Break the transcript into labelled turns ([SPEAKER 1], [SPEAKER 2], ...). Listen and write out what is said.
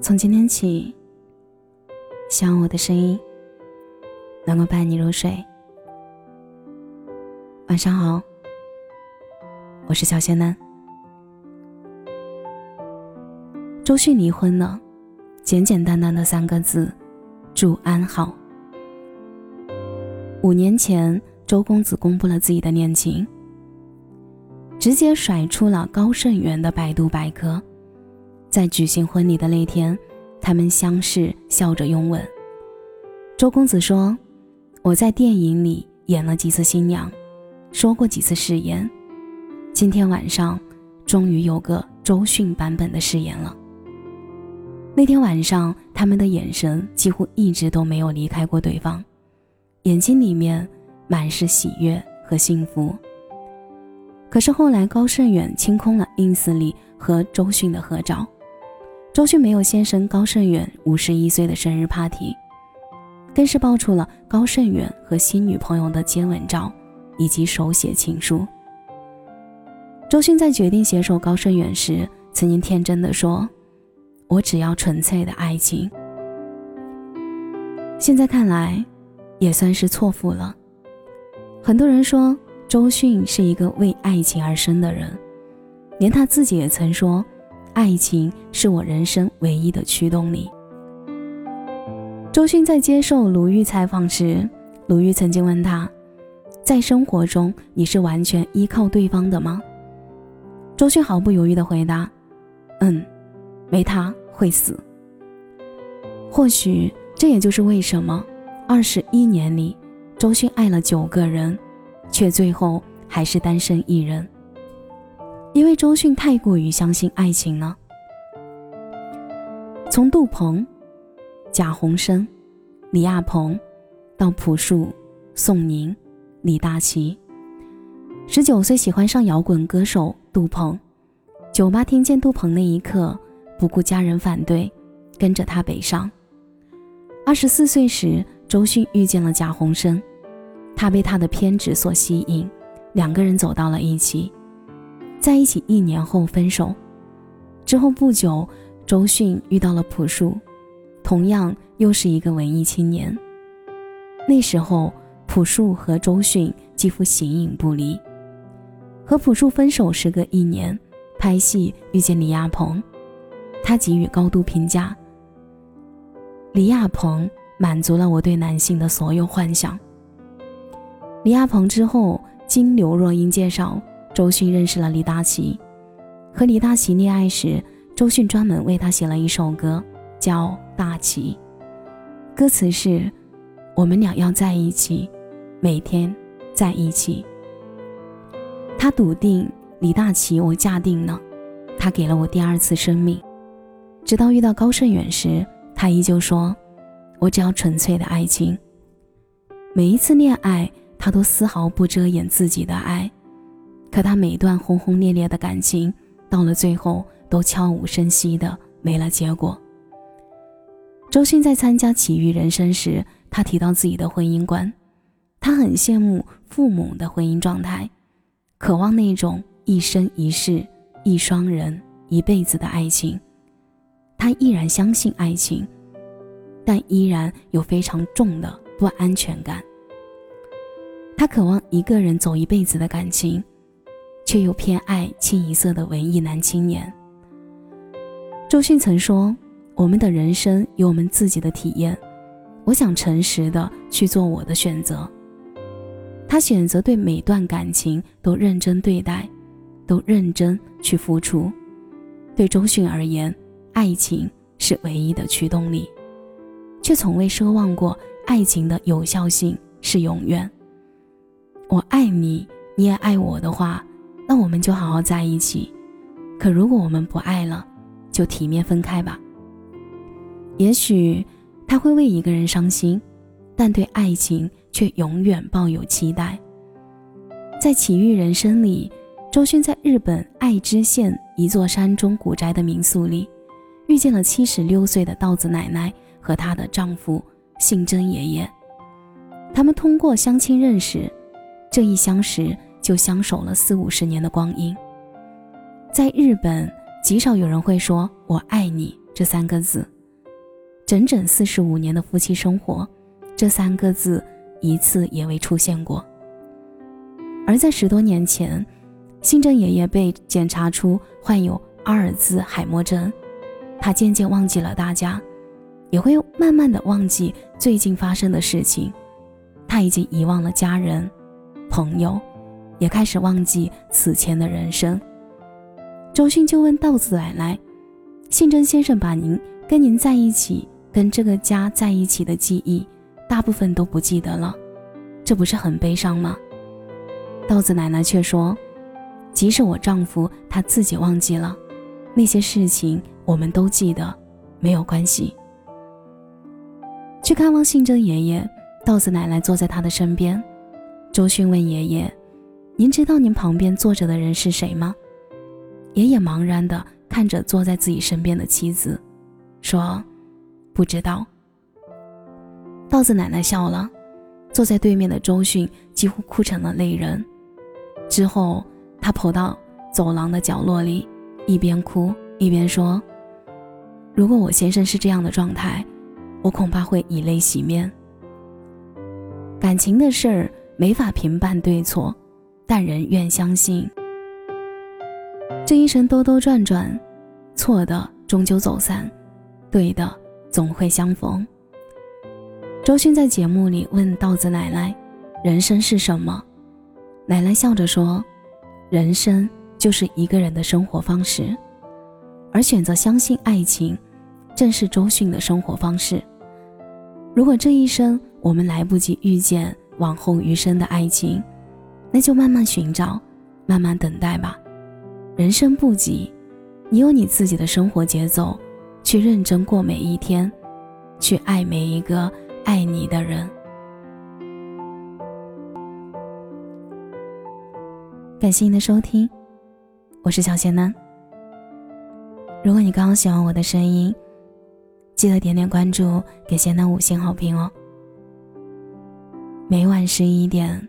[SPEAKER 1] 从今天起，希望我的声音能够伴你入睡。晚上好，我是小仙男。周迅离婚了，简简单单的三个字：祝安好。五年前，周公子公布了自己的恋情，直接甩出了高胜元的百度百科。在举行婚礼的那天，他们相视，笑着拥吻。周公子说：“我在电影里演了几次新娘，说过几次誓言，今天晚上终于有个周迅版本的誓言了。”那天晚上，他们的眼神几乎一直都没有离开过对方，眼睛里面满是喜悦和幸福。可是后来，高胜远清空了 ins 里和周迅的合照。周迅没有现身高胜远五十一岁的生日 party，更是爆出了高胜远和新女朋友的接吻照，以及手写情书。周迅在决定携手高胜远时，曾经天真的说：“我只要纯粹的爱情。”现在看来，也算是错付了。很多人说周迅是一个为爱情而生的人，连他自己也曾说。爱情是我人生唯一的驱动力。周迅在接受鲁豫采访时，鲁豫曾经问他：“在生活中，你是完全依靠对方的吗？”周迅毫不犹豫地回答：“嗯，没他会死。”或许这也就是为什么二十一年里，周迅爱了九个人，却最后还是单身一人。因为周迅太过于相信爱情了。从杜鹏、贾宏声、李亚鹏，到朴树、宋宁、李大齐。十九岁喜欢上摇滚歌手杜鹏，酒吧听见杜鹏那一刻，不顾家人反对，跟着他北上。二十四岁时，周迅遇见了贾宏声，他被他的偏执所吸引，两个人走到了一起。在一起一年后分手，之后不久，周迅遇到了朴树，同样又是一个文艺青年。那时候，朴树和周迅几乎形影不离。和朴树分手时隔一年，拍戏遇见李亚鹏，他给予高度评价。李亚鹏满足了我对男性的所有幻想。李亚鹏之后，经刘若英介绍。周迅认识了李大齐，和李大齐恋爱时，周迅专门为他写了一首歌，叫《大齐》。歌词是：“我们俩要在一起，每天在一起。”他笃定李大齐，我嫁定了。他给了我第二次生命。直到遇到高胜远时，他依旧说：“我只要纯粹的爱情。”每一次恋爱，他都丝毫不遮掩自己的爱。可他每段轰轰烈烈的感情，到了最后都悄无声息的没了结果。周迅在参加《奇遇人生》时，他提到自己的婚姻观，他很羡慕父母的婚姻状态，渴望那种一生一世、一双人、一辈子的爱情。他依然相信爱情，但依然有非常重的不安全感。他渴望一个人走一辈子的感情。却又偏爱清一色的文艺男青年。周迅曾说：“我们的人生有我们自己的体验，我想诚实的去做我的选择。”他选择对每段感情都认真对待，都认真去付出。对周迅而言，爱情是唯一的驱动力，却从未奢望过爱情的有效性是永远。我爱你，你也爱我的话。那我们就好好在一起，可如果我们不爱了，就体面分开吧。也许他会为一个人伤心，但对爱情却永远抱有期待。在《奇遇人生》里，周迅在日本爱知县一座山中古宅的民宿里，遇见了七十六岁的稻子奶奶和她的丈夫信真爷爷。他们通过相亲认识，这一相识。就相守了四五十年的光阴，在日本极少有人会说“我爱你”这三个字。整整四十五年的夫妻生活，这三个字一次也未出现过。而在十多年前，信正爷爷被检查出患有阿尔兹海默症，他渐渐忘记了大家，也会慢慢的忘记最近发生的事情。他已经遗忘了家人、朋友，也开始忘记此前的人生。周迅就问道子奶奶：“信正先生把您跟您在一起。”跟这个家在一起的记忆，大部分都不记得了，这不是很悲伤吗？豆子奶奶却说：“即使我丈夫他自己忘记了那些事情，我们都记得，没有关系。”去看望信真爷爷，豆子奶奶坐在他的身边。周迅问爷爷：“您知道您旁边坐着的人是谁吗？”爷爷茫然地看着坐在自己身边的妻子，说。不知道。稻子奶奶笑了，坐在对面的周迅几乎哭成了泪人。之后，他跑到走廊的角落里，一边哭一边说：“如果我先生是这样的状态，我恐怕会以泪洗面。感情的事儿没法评判对错，但人愿相信，这一生兜兜转转，错的终究走散，对的。”总会相逢。周迅在节目里问稻子奶奶：“人生是什么？”奶奶笑着说：“人生就是一个人的生活方式，而选择相信爱情，正是周迅的生活方式。如果这一生我们来不及遇见往后余生的爱情，那就慢慢寻找，慢慢等待吧。人生不急，你有你自己的生活节奏。”去认真过每一天，去爱每一个爱你的人。感谢您的收听，我是小贤男。如果你刚刚喜欢我的声音，记得点点关注，给贤男五星好评哦。每晚十一点，